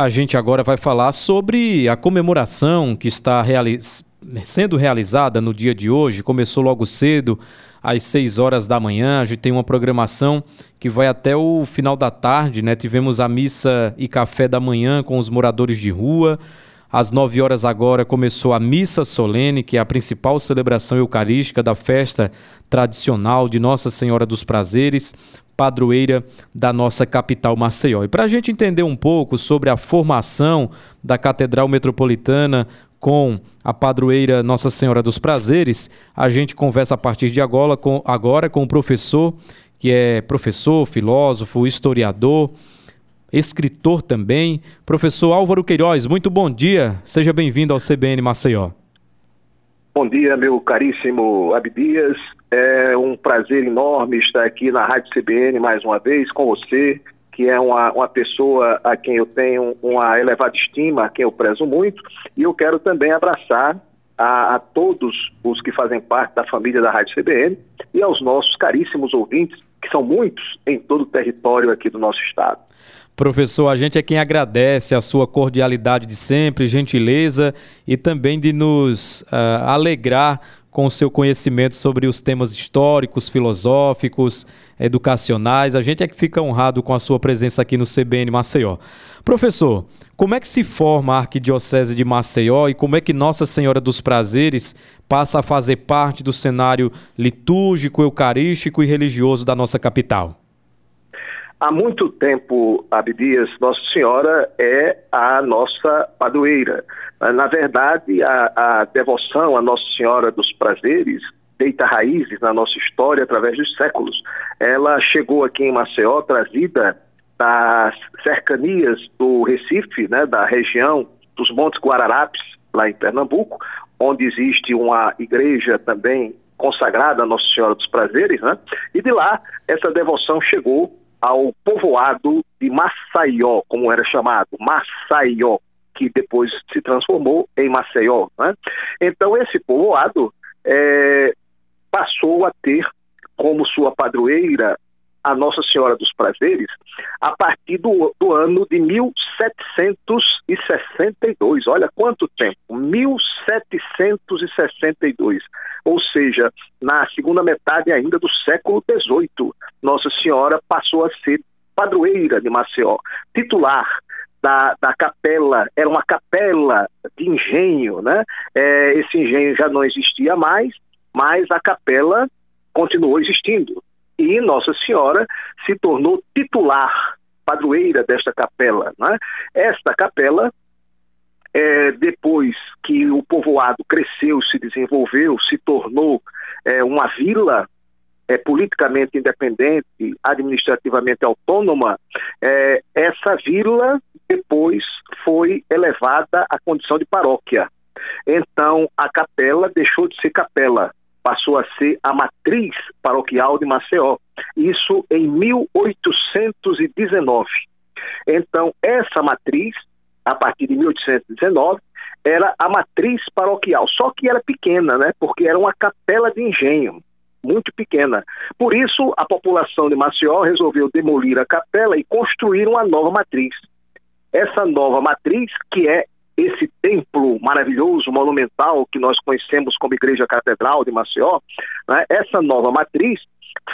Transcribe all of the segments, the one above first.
a gente agora vai falar sobre a comemoração que está sendo realizada no dia de hoje. Começou logo cedo, às 6 horas da manhã. A gente tem uma programação que vai até o final da tarde, né? Tivemos a missa e café da manhã com os moradores de rua. Às 9 horas agora começou a missa solene, que é a principal celebração eucarística da festa tradicional de Nossa Senhora dos Prazeres, padroeira da nossa capital Maceió. E para a gente entender um pouco sobre a formação da Catedral Metropolitana com a padroeira Nossa Senhora dos Prazeres, a gente conversa a partir de agora com, agora com o professor, que é professor, filósofo, historiador, escritor também. Professor Álvaro Queiroz, muito bom dia. Seja bem-vindo ao CBN Maceió. Bom dia, meu caríssimo Abdias. É um prazer enorme estar aqui na Rádio CBN mais uma vez com você, que é uma, uma pessoa a quem eu tenho uma elevada estima, a quem eu prezo muito. E eu quero também abraçar a, a, todos os que fazem parte da família da Rádio CBN e aos nossos caríssimos ouvintes, que são muitos em todo o território aqui do nosso estado. Professor, a gente é quem agradece a sua cordialidade de sempre, gentileza e também de nos uh, alegrar com o seu conhecimento sobre os temas históricos, filosóficos, educacionais. A gente é que fica honrado com a sua presença aqui no CBN Maceió. Professor, como é que se forma a Arquidiocese de Maceió e como é que Nossa Senhora dos Prazeres passa a fazer parte do cenário litúrgico, eucarístico e religioso da nossa capital? Há muito tempo, Abdias, Nossa Senhora é a nossa padroeira. Na verdade, a, a devoção à Nossa Senhora dos Prazeres deita raízes na nossa história através dos séculos. Ela chegou aqui em Maceió trazida das cercanias do Recife, né, da região dos Montes Guararapes, lá em Pernambuco, onde existe uma igreja também consagrada a Nossa Senhora dos Prazeres, né? E de lá essa devoção chegou ao povoado de Maceió, como era chamado, Maceió, que depois se transformou em Maceió. Né? Então, esse povoado é, passou a ter como sua padroeira a Nossa Senhora dos Prazeres a partir do, do, ano de 1762. Olha quanto tempo! 1762. Ou seja, na segunda metade ainda do século XVIII, Nossa Senhora passou a ser padroeira de Maceió, titular da, da capela, era uma capela de engenho, né? É, esse engenho já não existia mais, mas a capela continuou existindo e Nossa Senhora se tornou titular, padroeira desta capela. Né? Esta capela, é, depois que o povoado cresceu, se desenvolveu, se tornou é, uma vila é, politicamente independente, administrativamente autônoma, é, essa vila depois foi elevada à condição de paróquia. Então, a capela deixou de ser capela, passou a ser a matriz paroquial de Maceió. Isso em 1819. Então, essa matriz, a partir de 1819, era a matriz paroquial, só que era pequena, né? Porque era uma capela de engenho, muito pequena. Por isso, a população de Maceió resolveu demolir a capela e construir uma nova matriz. Essa nova matriz, que é esse templo maravilhoso, monumental, que nós conhecemos como Igreja Catedral de Maceió, né, essa nova matriz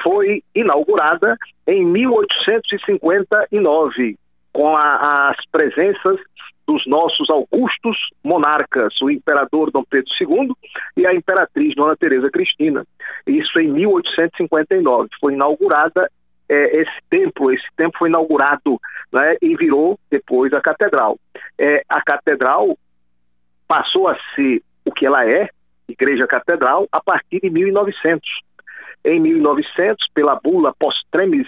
foi inaugurada em 1859, com a, as presenças dos nossos augustos monarcas, o imperador Dom Pedro II e a imperatriz Dona Teresa Cristina. Isso em 1859. Foi inaugurada é, esse templo, esse templo foi inaugurado né, e virou depois a catedral. É, a catedral passou a ser o que ela é, igreja catedral, a partir de 1900. Em 1900, pela bula Postremis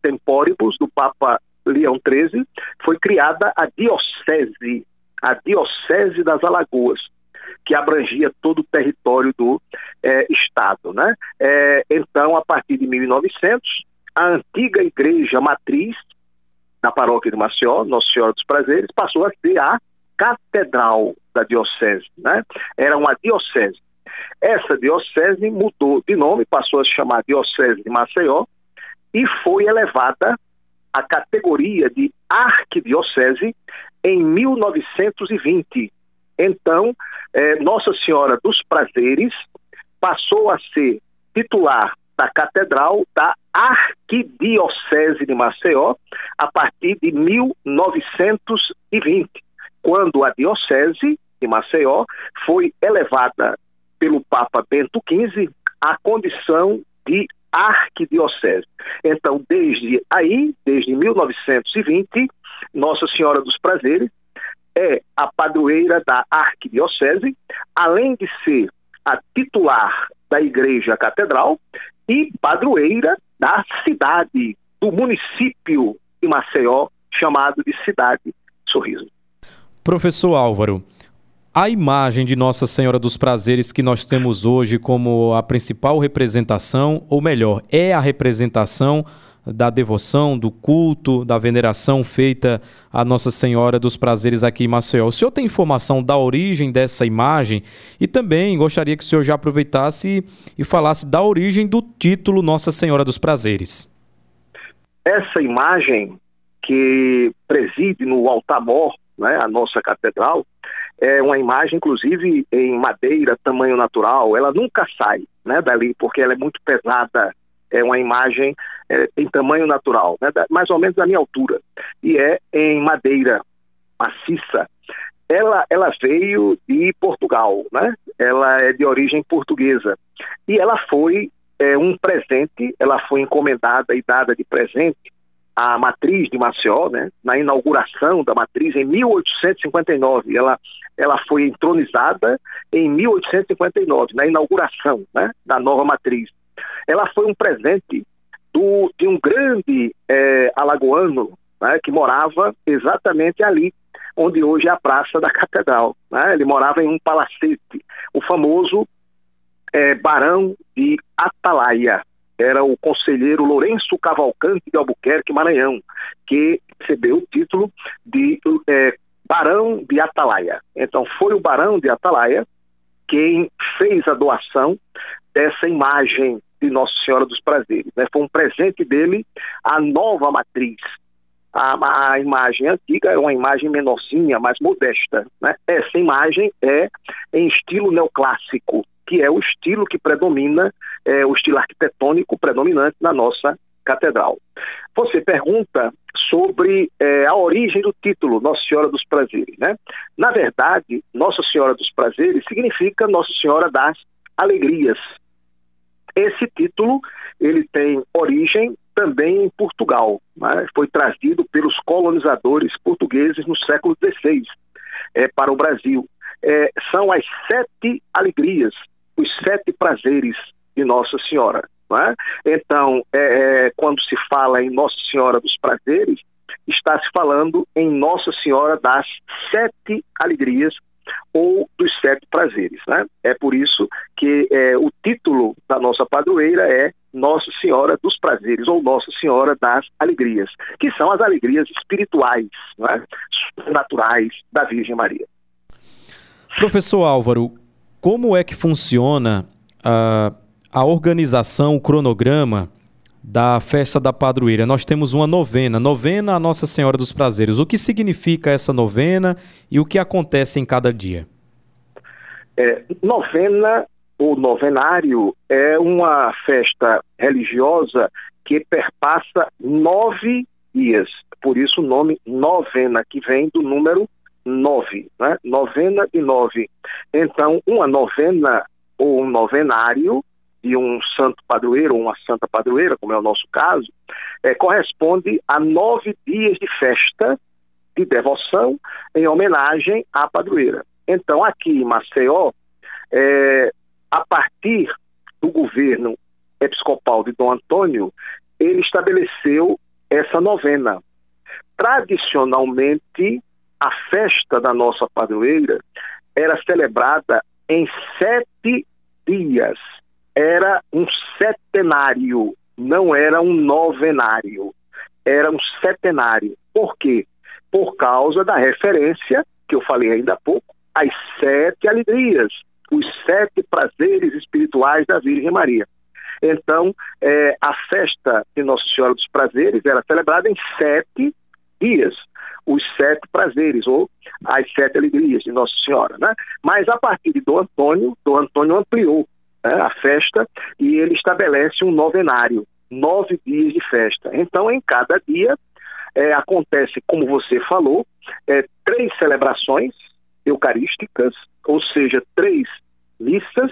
Temporibus do Papa Leão XIII, foi criada a diocese, a diocese das Alagoas, que abrangia todo o território do é, estado, né? É, então, a partir de 1900, a antiga igreja matriz da paróquia de Maceió, Nossa Senhora dos Prazeres, passou a ser a catedral da diocese, né? Era uma diocese. Essa diocese mudou de nome, passou a se chamar Diocese de Maceió e foi elevada a categoria de arquidiocese em 1920. Então, eh, Nossa Senhora dos Prazeres passou a ser titular da Catedral da Arquidiocese de Maceió a partir de 1920, quando a Diocese de Maceió foi elevada pelo Papa Bento XV à condição de arquidiocese. Então, desde aí, desde 1920, Nossa Senhora dos Prazeres é a padroeira da arquidiocese, além de ser a titular da Igreja Catedral e padroeira da cidade, do município de Maceió, chamado de Cidade Sorriso. Professor Álvaro, a imagem de Nossa Senhora dos Prazeres que nós temos hoje como a principal representação, ou melhor, é a representação da devoção, do culto, da veneração feita a Nossa Senhora dos Prazeres aqui em Maceió. O senhor tem informação da origem dessa imagem e também gostaria que o senhor já aproveitasse e falasse da origem do título Nossa Senhora dos Prazeres. Essa imagem que preside no altar-mor, né, a nossa catedral, é uma imagem, inclusive, em madeira, tamanho natural. Ela nunca sai né, dali, porque ela é muito pesada. É uma imagem é, tamanho natural, né, mais ou menos da minha altura. E é em madeira maciça. Ela, ela veio de Portugal, né? Ela é de origem portuguesa. E ela foi é, um presente, ela foi encomendada e dada de presente a matriz de Maceió, né, na inauguração da matriz em 1859. Ela, ela foi entronizada em 1859, na inauguração né, da nova matriz. Ela foi um presente do, de um grande é, alagoano né, que morava exatamente ali, onde hoje é a Praça da Catedral. Né? Ele morava em um palacete, o famoso é, Barão de Atalaia era o conselheiro Lourenço Cavalcante de Albuquerque, Maranhão, que recebeu o título de é, Barão de Atalaia. Então, foi o Barão de Atalaia quem fez a doação dessa imagem de Nossa Senhora dos Prazeres. Né? Foi um presente dele à nova matriz. A, a, imagem antiga é uma imagem menorzinha, mais modesta. Né? Essa imagem é em estilo neoclássico, que é o estilo que predomina, é, o estilo arquitetônico predominante na nossa catedral. Você pergunta sobre é, a origem do título Nossa Senhora dos Prazeres, né? Na verdade, Nossa Senhora dos Prazeres significa Nossa Senhora das Alegrias. Esse título ele tem origem também em Portugal, né? foi trazido pelos colonizadores portugueses no século XVI é, para o Brasil. É, são as sete alegrias os sete prazeres de Nossa Senhora. É? Então, é, quando se fala em Nossa Senhora dos Prazeres, está se falando em Nossa Senhora das Sete Alegrias ou dos Sete Prazeres. Né? É por isso que é, o título da nossa padroeira é Nossa Senhora dos Prazeres ou Nossa Senhora das Alegrias, que são as alegrias espirituais, é? naturais da Virgem Maria. Professor Álvaro, como é que funciona a, a organização, o cronograma da festa da padroeira? Nós temos uma novena, novena a Nossa Senhora dos Prazeres. O que significa essa novena e o que acontece em cada dia? É, novena ou novenário é uma festa religiosa que perpassa nove dias. Por isso o nome novena, que vem do número nove, né? novena de nove. Então, uma novena ou um novenário de um santo padroeiro ou uma santa padroeira, como é o nosso caso, é, corresponde a nove dias de festa de devoção em homenagem à padroeira. Então, aqui em Maceió, é, a partir do governo episcopal de Dom Antônio, ele estabeleceu essa novena. Tradicionalmente, a festa da nossa padroeira era celebrada em sete dias. Era um setenário, não era um novenário. Era um setenário. Por quê? Por causa da referência, que eu falei ainda há pouco, às sete alegrias, os sete prazeres espirituais da Virgem Maria. Então, é, a festa de Nossa Senhora dos Prazeres era celebrada em sete dias, os sete prazeres, ou as sete alegrias de Nossa Senhora. Né? Mas a partir de Dom Antônio, Dom Antônio ampliou né, a festa e ele estabelece um novenário, nove dias de festa. Então, em cada dia, é, acontece, como você falou, é, três celebrações eucarísticas, ou seja, três missas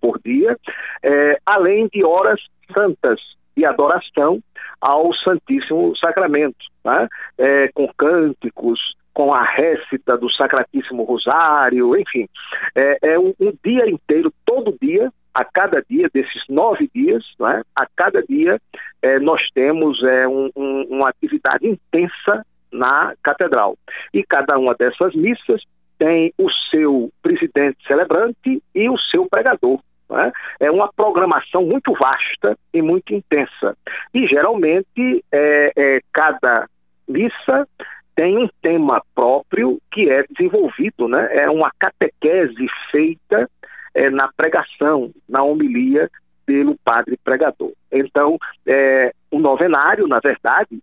por dia, é, além de horas santas de adoração ao Santíssimo Sacramento, né? é, com cânticos, com a récita do Sacratíssimo Rosário, enfim, é, é um, um, dia inteiro, todo dia, a cada dia desses nove dias, né? a cada dia é, nós temos é, um, um, uma atividade intensa na catedral. E cada uma dessas missas tem o seu presidente celebrante e o seu pregador. Né? É uma programação muito vasta e muito intensa. E geralmente é, cada missa tem um tema próprio que é desenvolvido, né? é uma catequese feita é, na pregação, na homilia pelo padre pregador. Então, é, o novenário, na verdade,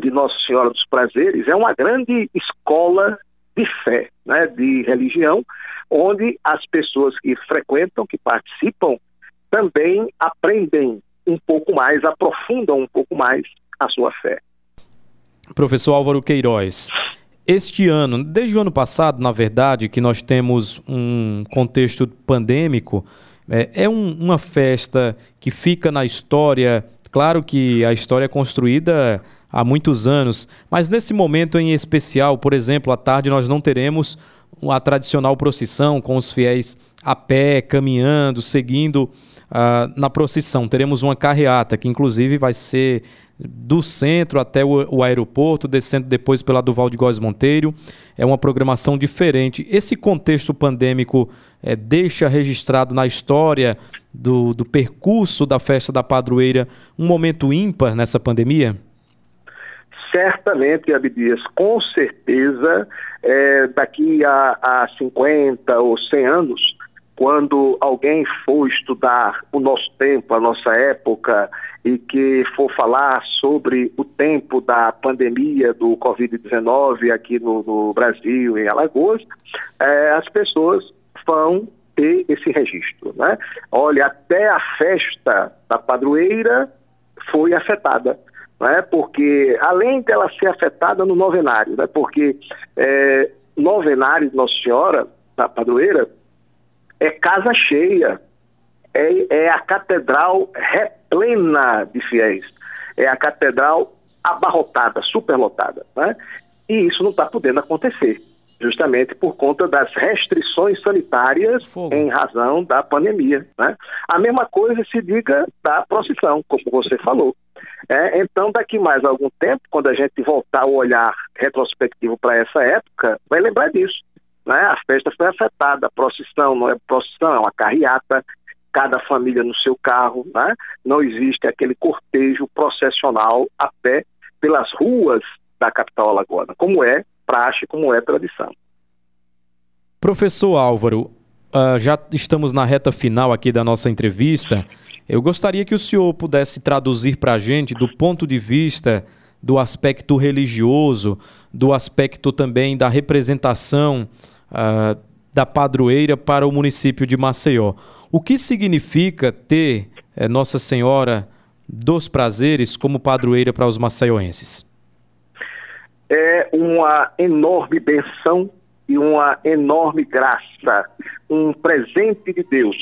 de Nossa Senhora dos Prazeres, é uma grande escola de fé, né, de religião, onde as pessoas que frequentam, que participam, também aprendem um pouco mais, aprofundam um pouco mais a sua fé. Professor Álvaro Queiroz, este ano, desde o ano passado, na verdade, que nós temos um contexto pandêmico, é, é um, uma festa que fica na história. Claro que a história é construída há muitos anos, mas nesse momento em especial, por exemplo, à tarde nós não teremos a tradicional procissão com os fiéis a pé, caminhando, seguindo uh, na procissão. Teremos uma carreata que, inclusive, vai ser do centro até o, o, aeroporto, descendo depois pela Duval de Góes Monteiro. É uma programação diferente. Esse contexto pandêmico é, deixa registrado na história do, do percurso da festa da padroeira um momento ímpar nessa pandemia? certamente, Abdias, com certeza, é, daqui a, a 50 ou 100 anos, quando alguém for estudar o nosso tempo, a nossa época, e que for falar sobre o tempo da pandemia do Covid-19 aqui no, no, Brasil, em Alagoas, é, as pessoas vão ter esse registro. Né? Olha, até a festa da padroeira foi afetada né? porque além dela ser afetada no novenário, né? porque é, novenário de Nossa Senhora, da padroeira, é casa cheia, é, é a catedral replena de fiéis, é a catedral abarrotada, superlotada. Né? E isso não está podendo acontecer justamente por conta das restrições sanitárias Fogo. em razão da pandemia. Né? A mesma coisa se diga da procissão, como você falou. É, então, daqui mais algum tempo, quando a gente voltar o olhar retrospectivo para essa época, vai lembrar disso. Né? A festa foi afetada, a procissão não é procissão, é uma carreata, cada família no seu carro, né? não existe aquele cortejo processional a pé pelas ruas da capital alagoana, como é praxe, como é tradição. Professor Álvaro, uh, já estamos na reta final aqui da nossa entrevista. Eu gostaria que o senhor pudesse traduzir para a gente, do ponto de vista do aspecto religioso, do aspecto também da representação uh, da padroeira para o município de Maceió. O que significa ter eh, Nossa Senhora dos Prazeres como padroeira para os maceioenses? É uma enorme benção e uma enorme graça, um presente de Deus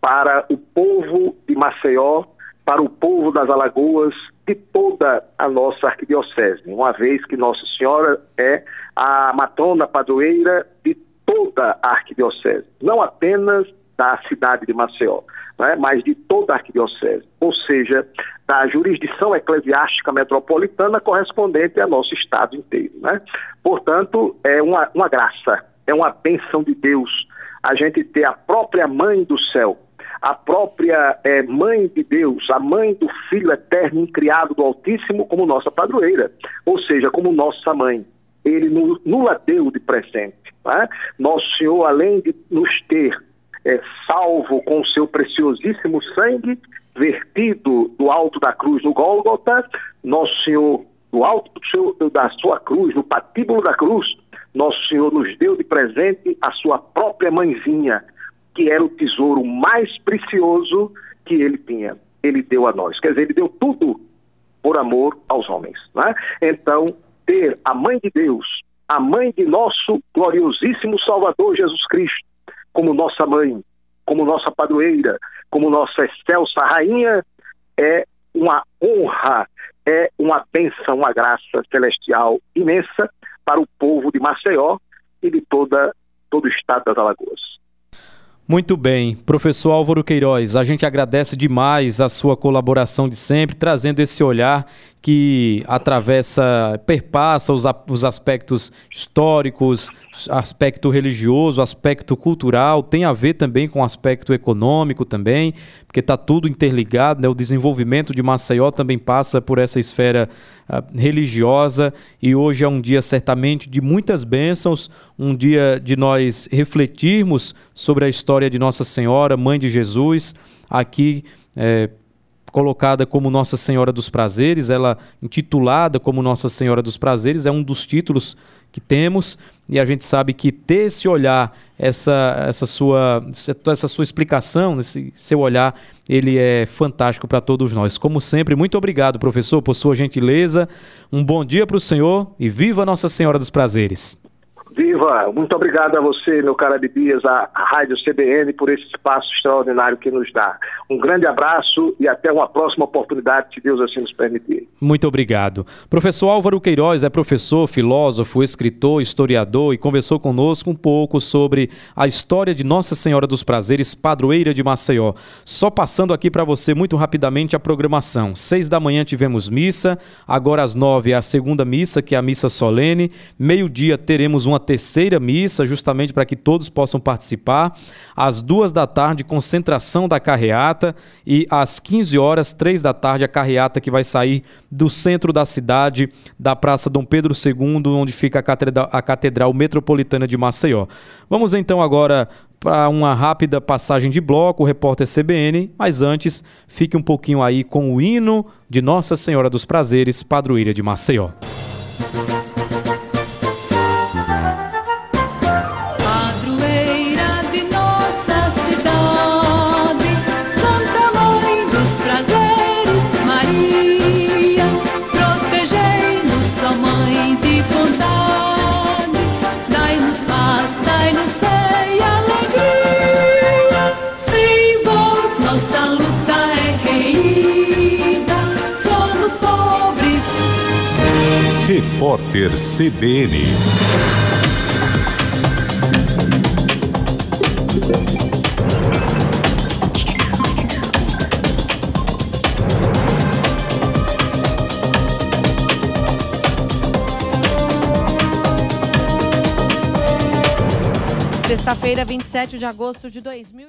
para o povo de Maceió, para o povo das Alagoas, de toda a nossa arquidiocese, uma vez que Nossa Senhora é a matrona padroeira de toda a arquidiocese, não apenas da cidade de Maceió, né, mas de toda a arquidiocese, ou seja, da jurisdição eclesiástica metropolitana correspondente ao nosso estado inteiro. Né? Portanto, é uma, uma graça, é uma bênção de Deus a gente ter a própria mãe do céu a própria é, mãe de Deus, a mãe do Filho eterno criado do Altíssimo, como nossa padroeira, ou seja, como nossa mãe. Ele nos a deu de presente. Né? Nosso Senhor, além de nos ter é, salvo com o seu preciosíssimo sangue, vertido do alto da cruz no Gólgota, Nosso Senhor, do alto do seu, da sua cruz, no patíbulo da cruz, Nosso Senhor nos deu de presente a sua própria mãezinha, que era o tesouro mais precioso que ele tinha. Ele deu a nós. Quer dizer, ele deu tudo por amor aos homens. Né? Então, ter a mãe de Deus, a mãe de nosso gloriosíssimo Salvador Jesus Cristo, como nossa mãe, como nossa padroeira, como nossa excelsa rainha, é uma honra, é uma bênção, uma graça celestial imensa para o povo de Maceió e de toda, todo o estado das Alagoas. Muito bem. Professor Álvaro Queiroz, a gente agradece demais a sua colaboração de sempre, trazendo esse olhar que atravessa, perpassa os, os aspectos históricos, aspecto religioso, aspecto cultural, tem a ver também com aspecto econômico também, porque está tudo interligado, né? o desenvolvimento de Maceió também passa por essa esfera uh, religiosa e hoje é um dia certamente de muitas bênçãos, um dia de nós refletirmos sobre a história de Nossa Senhora, Mãe de Jesus, aqui é, colocada como Nossa Senhora dos Prazeres, ela intitulada como Nossa Senhora dos Prazeres, é um dos títulos que temos e a gente sabe que ter esse olhar, essa, essa, sua, essa sua explicação, esse seu olhar, ele é fantástico para todos nós. Como sempre, muito obrigado, professor, por sua gentileza. Um bom dia para o senhor e viva Nossa Senhora dos Prazeres. Viva! Muito obrigado a você, meu cara de Dias, a Rádio CBN, por esse espaço extraordinário que nos dá. Um grande abraço e até uma próxima oportunidade, se Deus assim nos permitir. Muito obrigado. Professor Álvaro Queiroz é professor, filósofo, escritor, historiador e conversou conosco um pouco sobre a história de Nossa Senhora dos Prazeres, padroeira de Maceió. Só passando aqui para você muito rapidamente a programação. Seis da manhã tivemos missa, agora às nove é a segunda missa, que é a missa solene. Meio-dia teremos uma terceira missa, justamente para que todos possam participar. Às duas da tarde, concentração da carreata. E às 15 horas, três da tarde, a carreata que vai sair do centro da cidade, da Praça Dom Pedro II, onde fica a Catedral, a Catedral Metropolitana de Maceió. Vamos então agora para uma rápida passagem de bloco, o repórter CBN, mas antes, fique um pouquinho aí com o hino de Nossa Senhora dos Prazeres, padroeira de Maceió. Repórter CBN. Sexta-feira, 27 de agosto de 2020.